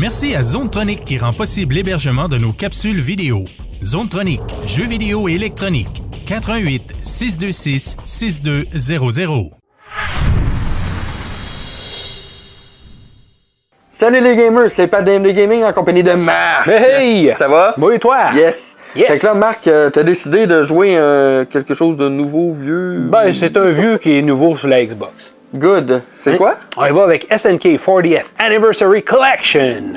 Merci à Zonetronic qui rend possible l'hébergement de nos capsules vidéo. Zonetronic, jeux vidéo et électronique. 88 626 6200. Salut les gamers, c'est Pat d'AMD Gaming en compagnie de Marc. Hey! Ça va? Bon et toi? Yes. Yes. Fait que là, Marc, euh, t'as décidé de jouer euh, quelque chose de nouveau, vieux? Ben, c'est un vieux qui est nouveau sur la Xbox. Good. C'est quoi? On y va avec SNK 40th Anniversary Collection.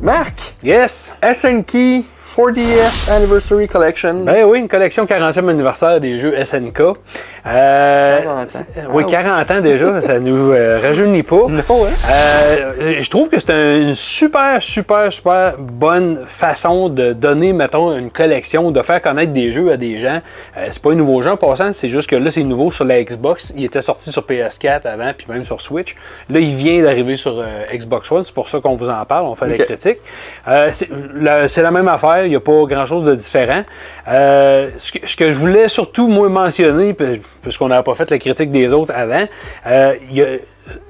Marc, Yes! SNK 40th Anniversary Collection. Ben oui, une collection 40e anniversaire des jeux SNK. Euh, 40 ans. c'est- Oui, 40 ans déjà, ça nous euh, rajeunit pas. Non, hein? Euh, je trouve que c'est un- une super, super, super bonne façon de donner, mettons, une collection, de faire connaître des jeux à des gens. Euh, c'est pas un nouveau jeu en passant, c'est juste que là, c'est nouveau sur la Xbox. Il était sorti sur PS4 avant, puis même sur Switch. Là, il vient d'arriver sur euh, Xbox One, c'est pour ça qu'on vous en parle, on fait Ok. la critique. Euh, c'est la même affaire, il n'y a pas grand-chose de différent. Euh, ce, que, ce que je voulais surtout, moi, mentionner, puis- puisqu'on n'avait pas fait la critique des autres avant, euh, il y a-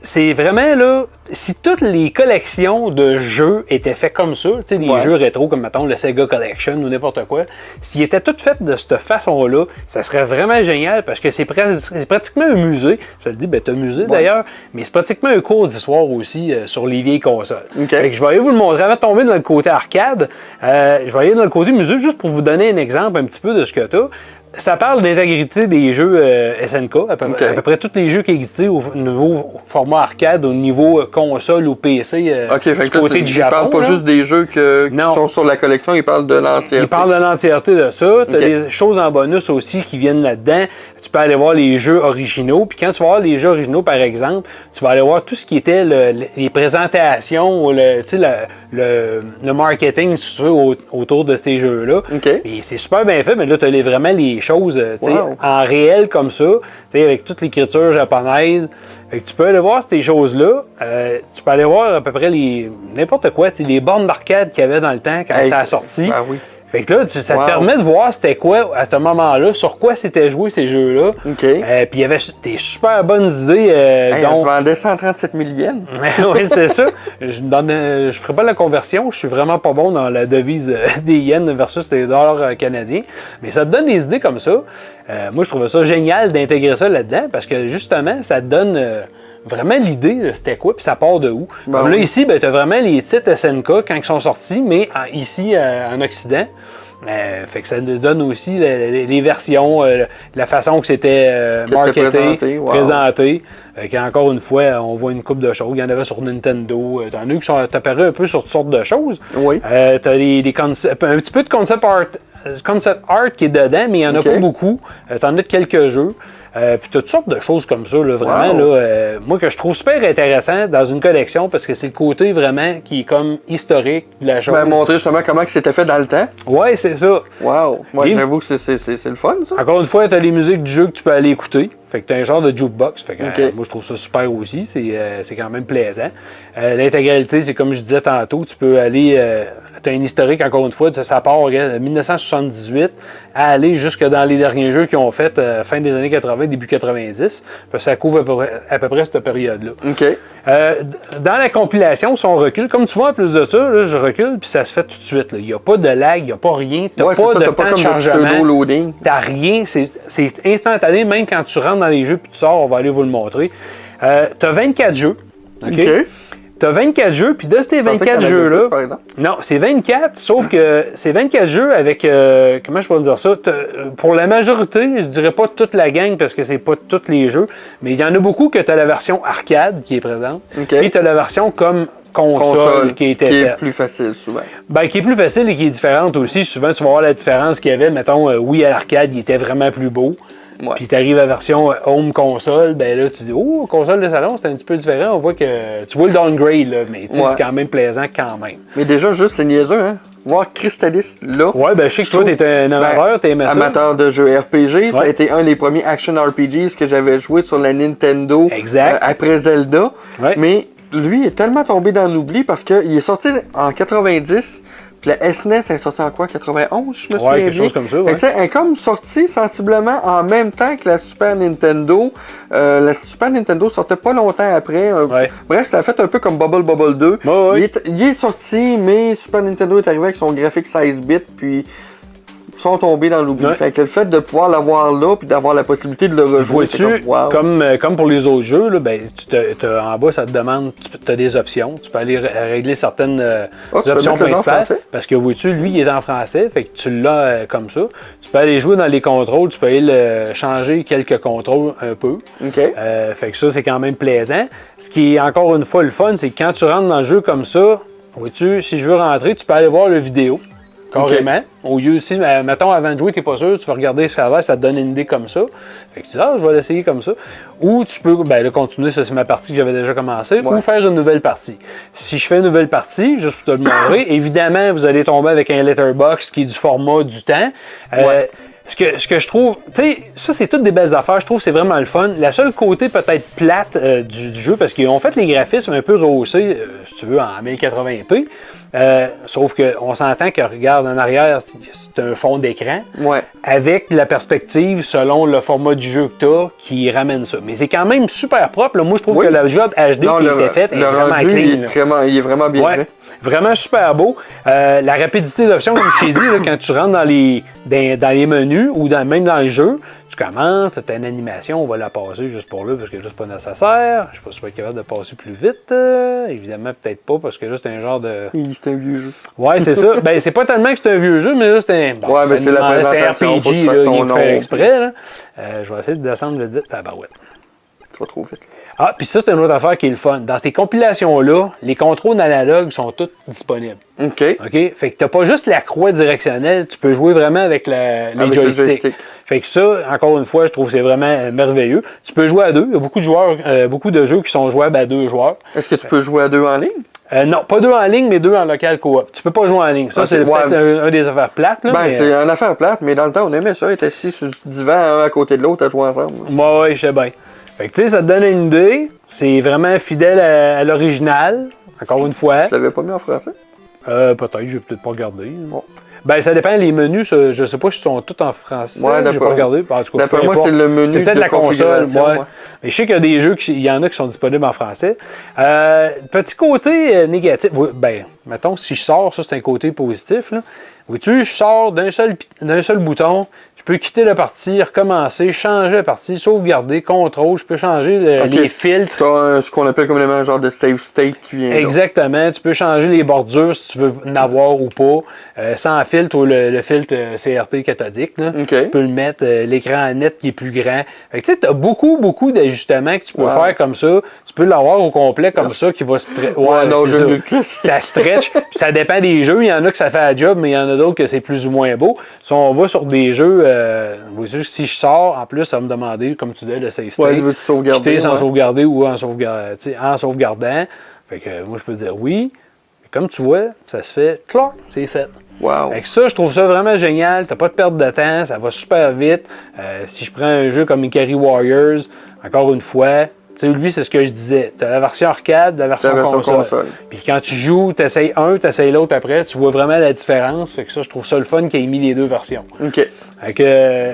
c'est vraiment là, si toutes les collections de jeux étaient faites comme ça, tu sais, des Ouais. jeux rétro comme mettons le Sega Collection ou n'importe quoi, s'ils étaient toutes faites de cette façon-là, ça serait vraiment génial parce que c'est pratiquement un musée. Je te le dis, ben, un musée d'ailleurs, mais c'est pratiquement un cours d'histoire aussi euh, sur les vieilles consoles. Ok. Fait que je vais aller vous le montrer avant de tomber dans le côté arcade. euh, je vais aller dans le côté musée juste pour vous donner un exemple un petit peu de ce que tu as. Ça parle d'intégrité des jeux euh, SNK, à peu, Ok. à peu près tous les jeux qui existaient au niveau format arcade, au niveau euh, console ou PC euh, du côté du il Japon. parle pas là. juste des jeux que, qui sont sur la collection, il parle de l'entièreté. Il parle de l'entièreté de ça. Tu as des choses en bonus aussi qui viennent là-dedans. Tu peux aller voir les jeux originaux. Puis quand tu vas voir les jeux originaux, par exemple, tu vas aller voir tout ce qui était le- le- les présentations, le, tu sais, le, le, marketing au- autour de ces jeux-là. Et c'est super bien fait, mais là, tu as vraiment les choses euh, Wow. en réel comme ça, avec toute l'écriture japonaise. Fait que tu peux aller voir ces choses-là. Euh, tu peux aller voir à peu près les n'importe quoi, les bornes d'arcade qu'il y avait dans le temps quand Hey, ça a sorti. Ah oui. Fait que là, tu- ça Wow. te permet de voir c'était quoi à ce moment-là, sur quoi c'était joué ces jeux-là. OK. Euh, Puis il y avait des super bonnes idées. Euh, Hey, dont- je vendais 137 000 yens. oui, c'est ça. Je ne je ferai pas la conversion. Je suis vraiment pas bon dans la devise euh, des yens versus les dollars euh, canadiens. Mais ça te donne des idées comme ça. Euh, moi, je trouvais ça génial d'intégrer ça là-dedans parce que justement, ça te donne euh, vraiment l'idée c'était quoi puis ça part de où. Ben comme là, oui. ici, ben, tu as vraiment les titres SNK quand ils sont sortis, mais en- ici, euh, en Occident. Euh, fait que ça nous donne aussi les, les- les versions, euh, la façon que c'était euh, marketé, présenté, wow. présenté. Fait qu'encore une fois, on voit une coupe de choses. Il y en avait sur Nintendo. T'en as qui sont apparus un peu sur toutes sortes de choses. Oui. T'as concepts- un petit peu de concept art, concept art qui est dedans, mais il n'y en a pas beaucoup. T'en as quelques jeux. Euh, puis t'as toutes sortes de choses comme ça, là, vraiment. Wow. Là, euh, moi, que je trouve super intéressant dans une collection parce que c'est le côté vraiment qui est comme historique de la chose. Ben, montrer justement comment c'était fait dans le temps. ouais, c'est ça. Wow. Moi, j'avoue que c'est- le fun, ça. Encore une fois, tu as les musiques du jeu que tu peux aller écouter. Fait que tu as un genre de jukebox. Fait que, euh, moi, je trouve ça super aussi. C'est euh, quand même plaisant. Euh, L'intégralité, c'est comme je disais tantôt, tu peux aller. Tu as un historique, encore une fois, ça part de 1978 à aller jusque dans les derniers jeux qu'ils ont fait euh, fin des années 80, début 90. Parce que ça couvre à peu près, à peu près cette période-là. OK. Euh, dans la compilation, si on recule, comme tu vois, en plus de ça, là, je recule, puis ça se fait tout de suite. Il n'y a pas de lag, il n'y a pas rien. Tu Ouais, c'est pas ça, de t'as pas temps comme de chargement. pseudo-loading. T'as rien, c'est instantané, même quand tu rentres dans les jeux puis tu sors, on va aller vous le montrer. Euh, t'as 24 jeux. OK? OK. T'as 24 jeux, puis de ces Je pensais 24 qu'il y en avait jeux-là. plus, par exemple. Non, c'est 24, sauf que c'est 24 jeux avec. euh, comment je peux dire ça? T'as- euh, Pour la majorité, je dirais pas toute la gang parce que c'est pas tous les jeux, mais il y en a beaucoup que tu as la version arcade qui est présente. OK. Puis tu as la version comme console, Console, qui qui est plus facile, souvent. Ben, qui est plus facile et qui est différente aussi. Souvent, tu vas voir la différence qu'il y avait. Mettons, euh, oui, à l'arcade, il était vraiment plus beau. Ouais. Puis tu arrives à la version euh, home console, ben là, tu dis, oh, console de salon, c'est un petit peu différent. On voit que tu vois le downgrade, là, mais Ouais. c'est quand même plaisant quand même. Mais déjà, juste, c'est niaiseux, hein. Voir Crystallis, là. Ouais, ben, je sais que toi, t'es un amateur, t'aimais ça. Ben, Amateur de jeux RPG, ça a été un des premiers action RPGs que j'avais joué sur la Nintendo Exact. euh, après Zelda. Mais lui est tellement tombé dans l'oubli parce qu'il est sorti en 90, Puis la SNES, elle est sortie en quoi 91, je me Ouais, souviens quelque bien? chose comme ça, Fait que, ouais. elle est comme sortie sensiblement en même temps que la Super Nintendo. Euh, la Super Nintendo sortait pas longtemps après. Euh, Ouais. Bref, ça a fait un peu comme Bubble Bubble 2. Ouais, ouais. Il, est, il est sorti, mais Super Nintendo est arrivé avec son graphique 16 bits, puis sont tombés dans l'oubli. Ouais. Fait que le fait de pouvoir l'avoir là, puis d'avoir la possibilité de le rejouer, Vois-tu, comme, wow. comme, euh, comme pour les autres jeux, là, ben, tu te- en bas, ça te demande, tu as des options. Tu peux aller ré- régler certaines euh, Ah, options principales. Parce que vois-tu, lui, il est en français, fait que tu l'as euh, comme ça. Tu peux aller jouer dans les contrôles, tu peux aller le- changer quelques contrôles un peu. Euh, fait que ça, c'est quand même plaisant. Ce qui est encore une fois le fun, c'est que quand tu rentres dans le jeu comme ça, vois-tu, si je veux rentrer, tu peux aller voir le vidéo. Carrément. Au lieu aussi, euh, mettons, avant de jouer, t'es pas sûr, tu vas regarder ce que ça va, ça te donne une idée comme ça. Fait que tu dis, ah, je vais l'essayer comme ça. Ou tu peux, ben là, continuer, ça c'est ma partie que j'avais déjà commencé, Ouais. ou faire une nouvelle partie. Si je fais une nouvelle partie, juste pour te le montrer, évidemment, vous allez tomber avec un letterbox qui est du format du temps. Euh, Ouais. ce que, ce que je trouve, tu sais, ça c'est toutes des belles affaires, je trouve que c'est vraiment le fun. La seule côté peut-être plate euh, du, du jeu, parce qu'ils ont fait les graphismes un peu rehaussés, euh, si tu veux, en 1080p. Euh, sauf qu'on s'entend que, regarde en arrière, c'est un fond d'écran Ouais. avec la perspective selon le format du jeu que tu as qui ramène ça. Mais c'est quand même super propre. là. Moi, je trouve Oui. que le job HD Non, qui le, a été fait est vraiment rendu, clean. il, est vraiment, il est vraiment bien Ouais, fait. vraiment super beau. Euh, la rapidité d'option, comme je t'ai dit, là, quand tu rentres dans les, dans, dans les menus ou dans- même dans le jeu, tu commences, tu as une animation, on va la passer juste pour là parce que là, c'est pas nécessaire. Je sais pas si tu vas être capable de passer plus vite. euh, évidemment, peut-être pas parce que là, c'est un genre de. C'est un vieux jeu. Ouais, c'est ça. ben, c'est pas tellement que c'est un vieux jeu, mais là, c'est un. bon, Ouais, mais c'est la un présentation, RPG, là, il nom, fait exprès. Là. Euh, je vais essayer de descendre vite, vite. Ah, bah ouais. Tu vas trop vite. Ah, puis ça, c'est une autre affaire qui est le fun. Dans ces compilations-là, les contrôles analogues sont tous disponibles. OK. OK? Fait que t'as pas juste la croix directionnelle, tu peux jouer vraiment avec, la- les Avec le joysticks. joystick. Fait que ça, encore une fois, je trouve que c'est vraiment euh, merveilleux. Tu peux jouer à deux. Il y a beaucoup de joueurs, euh, beaucoup de jeux qui sont jouables à deux joueurs. Est-ce que tu peux jouer à deux en ligne? Euh, non, pas deux en ligne, mais deux en local coop. Tu peux pas jouer en ligne. Ça, c'est ouais. peut-être un, un des affaires plates. Là, Ben, mais, c'est une affaire plate, mais dans le temps, on aimait ça, être assis sur le divan, un à côté de l'autre, à jouer ensemble. Ouais, ouais, je sais bien. Fait que tu sais, ça te donne une idée. C'est vraiment fidèle à, à l'original. Encore une fois. Tu l'avais pas mis en français? Euh, peut-être, je vais peut-être pas regarder. Bon. Ben, ça dépend. Les menus, ça, je sais pas si sont tous en français. Ouais, j'ai pas regardé. En tout cas, d'après moi, c'est le menu C'est peut-être de la console. Ouais. ouais. Mais je sais qu'il y a des jeux, qui, il y en a qui sont disponibles en français. Euh, petit côté euh, négatif. Ben, mettons, si je sors, ça c'est un côté positif. Là. Vois-tu, je sors d'un seul, d'un seul bouton. Je peux quitter la partie, recommencer, changer la partie, sauvegarder, contrôle. Je peux changer le- les filtres. Tu as ce qu'on appelle communément un genre de save state qui vient là. Exactement. Tu peux changer les bordures si tu veux en avoir ou pas. Euh, sans filtre ou le, le filtre euh, CRT cathodique. Là. Tu peux le mettre, euh, l'écran net qui est plus grand. Fait que tu sais, as beaucoup, beaucoup d'ajustements que tu peux Wow. faire comme ça. Tu peux l'avoir au complet comme ça qui va se Ouais, non, j'aime ça. ça. ça Puis ça dépend des jeux. Il y en a que ça fait la job, mais il y en a d'autres que c'est plus ou moins beau. Si on va sur des jeux, euh, si je sors, en plus, ça va me demander, comme tu disais, le save state. Ouais, veux-tu sauvegarder, Quitter sans ouais. sauvegarder ou en, sauvegar- tu en sauvegardant. Fait que moi, je peux dire oui. Comme tu vois, ça se fait, clac, c'est fait. Wow. Fait que ça, je trouve ça vraiment génial. T'as pas de perte de temps, ça va super vite. Euh, si je prends un jeu comme Ikari Warriors, encore une fois, tu sais, lui, c'est ce que je disais. T'as la version arcade, la version, La version console. console. Puis quand tu joues, t'essayes un, t'essayes l'autre après, tu vois vraiment la différence. Fait que ça, je trouve ça le fun qu'il ait mis les deux versions. OK. Fait que, euh,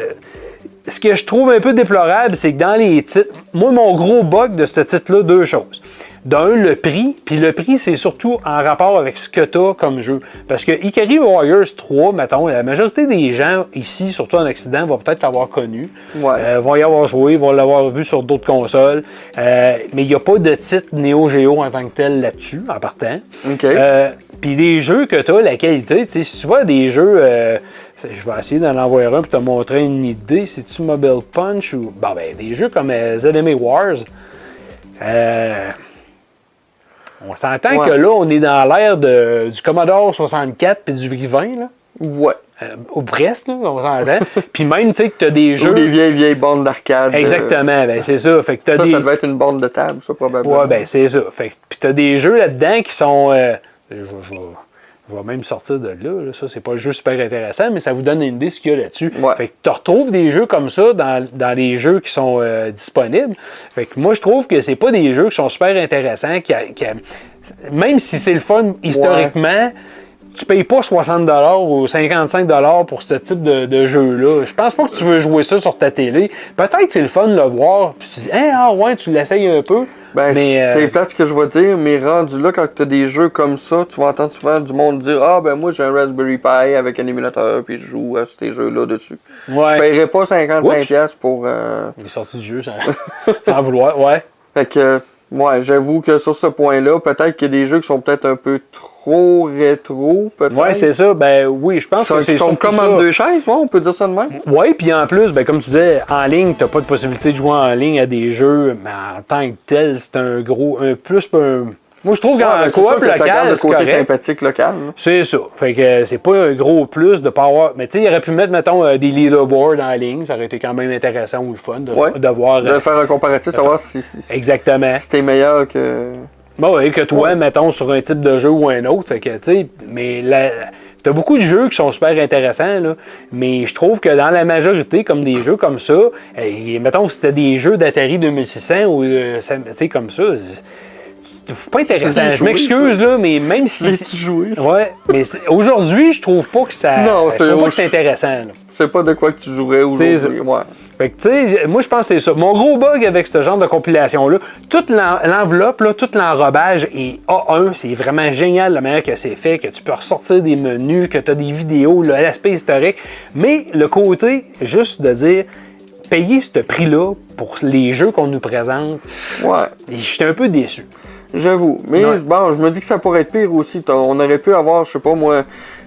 ce que je trouve un peu déplorable, c'est que dans les titres, moi, mon gros bug de ce titre-là, deux choses. D'un, le prix, puis le prix, c'est surtout en rapport avec ce que tu as comme jeu. Parce que Ikari Warriors 3, mettons, la majorité des gens ici, surtout en Occident, vont peut-être l'avoir connu, Ouais. Euh, vont y avoir joué, vont l'avoir vu sur d'autres consoles, Euh, mais il n'y a pas de titre Neo Geo en tant que tel là-dessus, en partant. OK. Euh, Puis les jeux que tu as, la qualité, tu sais, si tu vois des jeux, je vais essayer d'en envoyer un pour te montrer une idée. C'est-tu Mobile Punch ou. Bon, ben, des jeux comme ZMA Wars. Euh, on s'entend Ouais. que là, on est dans l'ère du Commodore 64 puis du V20, là. Ouais. Euh, ou presque, là, on s'entend. puis même, tu sais, que tu as des Ou jeux. des vieilles, vieilles bandes d'arcade. euh, Exactement, ben, c'est ça. Fait que Ça, des. ça devait être une bande de table, ça, probablement. Ouais, ben c'est ça. Fait que- puis t'as des jeux là-dedans qui sont. euh, je, je vais même sortir de là, là. Ça, c'est pas un jeu super intéressant, mais ça vous donne une idée de ce qu'il y a là-dessus. Ouais. Fait que tu retrouves des jeux comme ça dans, dans les jeux qui sont euh, disponibles. Fait que moi, je trouve que c'est pas des jeux qui sont super intéressants. Qui a- qui a- même si c'est le fun historiquement. Tu payes pas 60$ ou 55$ pour ce type de, de jeu-là. Je pense pas que tu veux jouer ça sur ta télé. Peut-être que c'est le fun de le voir, puis tu dis, Hein, ah ouais, tu l'essayes un peu. Ben, euh, c'est plate ce que je vais dire, mais rendu là, quand tu as des jeux comme ça, tu vas entendre souvent du monde dire Ah, ben moi j'ai un Raspberry Pi avec un émulateur, puis je joue à ces jeux-là dessus. ouais, Je paierais pas 55$ Oups. piastres pour. euh, il est sorti du jeu sans, sans vouloir. Ouais. Fait que, ouais, j'avoue que sur ce point-là, peut-être qu'il y a des jeux qui sont peut-être un peu trop rétro, peut-être? Ouais, c'est ça. Ben oui, je pense Ça, que c'est surtout en deux chaises, ouais, on peut dire ça de même. Oui, puis en plus, ben, comme tu disais, en ligne, tu pas de possibilité de jouer en ligne à des jeux, mais en tant que tel, c'est un gros. Un plus. Un... Moi, je trouve qu'en Ouais, c'est coop que ça local, le côté correct. sympathique local. C'est ça. Fait que euh, c'est pas un gros plus de pas avoir. Mais tu sais, il aurait pu mettre, mettons, euh, des leaderboards en ligne. Ça aurait été quand même intéressant ou le fun de, Ouais. de voir. euh, De faire un comparatif, savoir si, si, si Exactement. t'es meilleur que. Bon, et que toi, Ouais. mettons, sur un type de jeu ou un autre. Fait que, tu sais, mais la- T'as beaucoup de jeux qui sont super intéressants, là, mais je trouve que dans la majorité, comme des jeux comme ça, et, mettons, si c'était des jeux d'Atari 2600 ou euh, sais, comme ça, c'est pas intéressant. C'est Je m'excuse, là, mais même si. C'est-tu joué? Ouais, mais c'est- aujourd'hui, je trouve pas que ça. Non, je c'est- trouve pas que c'est intéressant. C'est pas de quoi que tu jouerais C'est aujourd'hui. Ouais. Fait que, tu sais, moi, je pense que c'est ça. Mon gros bug avec ce genre de compilation-là, toute l'en- l'enveloppe, là, tout l'enrobage est A1. C'est vraiment génial la manière que c'est fait, que tu peux ressortir des menus, que tu as des vidéos, l'aspect historique. Mais le côté, juste de dire, payer ce prix-là pour les jeux qu'on nous présente, Ouais. j'étais un peu déçu. J'avoue. Mais Ouais. bon, je me dis que ça pourrait être pire aussi. On aurait pu avoir, je sais pas moi,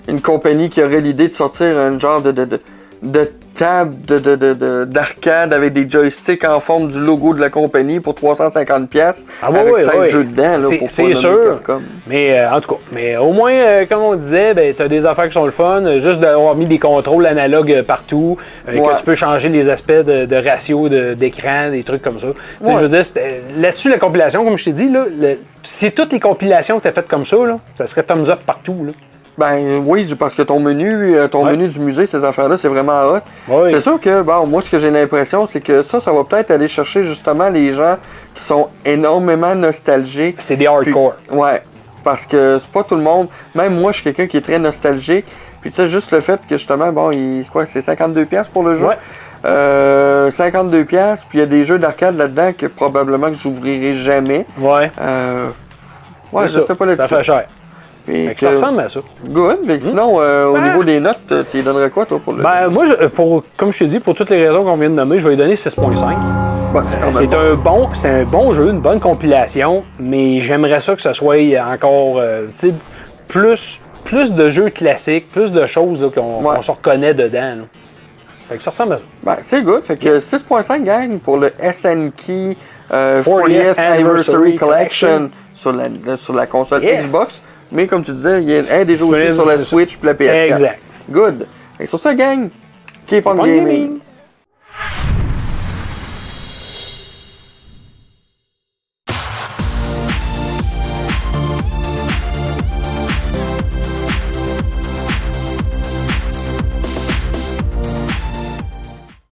une compagnie qui aurait l'idée de sortir un genre de, de, de, de table de, de, de, de- d'arcade avec des joysticks en forme du logo de la compagnie pour 350$ pièces Ah ouais, avec ouais, 16 ouais. jeux dedans. Là, C'est- pour sûr. Mais euh, en tout cas, mais au moins, euh, comme on disait, ben, tu as des affaires qui sont le fun. euh, Juste d'avoir mis des contrôles analogues partout, euh, Ouais. que tu peux changer les aspects de, ratio de- d'écran, des trucs comme ça. Ouais. Je veux dire, là-dessus, la compilation, comme je t'ai dit, là, le- si toutes les compilations étaient faites comme ça, là, ça serait thumbs up partout. Là. Ben oui, parce que ton menu, euh, ton Ouais. menu du musée, ces affaires-là, c'est vraiment hot. Ouais. C'est sûr que, bon, moi, ce que j'ai l'impression, c'est que ça, ça va peut-être aller chercher justement les gens qui sont énormément nostalgiques. C'est des Puis- hardcore. ouais. Parce que c'est pas tout le monde. Même moi, je suis quelqu'un qui est très nostalgique. Puis tu sais, juste le fait que justement, bon, il, quoi, c'est 52$ piastres pour le jeu? Ouais. Euh, 52$, piastres, puis il y a des jeux d'arcade là-dedans que probablement que j'ouvrirai jamais. Ouais. Euh, ouais, je ça. sais pas Ça là-dessus. fait cher. Fait que ça ressemble à ça. Good. Fait que sinon, euh, au Ah. niveau des notes, euh, tu lui donnerais quoi, toi, pour le. Ben, moi, je- pour, comme je t'ai dit, pour toutes les raisons qu'on vient de nommer, je vais lui donner 6.5. Bon, c'est quand même C'est bon. un bon, c'est un bon jeu, une bonne compilation, mais j'aimerais ça que ce soit encore, euh, tu sais, plus, plus de jeux classiques, plus de choses là, qu'on Ouais. qu'on se reconnaît dedans. là. Fait que ça ressemble à ça. Ben, c'est good. Fait que 6.5 gang pour le SNK euh, 40th 40th Anniversary Anniversary Collection sur la, sur la console Yes. Xbox. Mais comme tu disais, il y a un des jeux aussi sur la. Switch puis la PS4. Exact. Good. Et sur ça, gang, keep on gaming.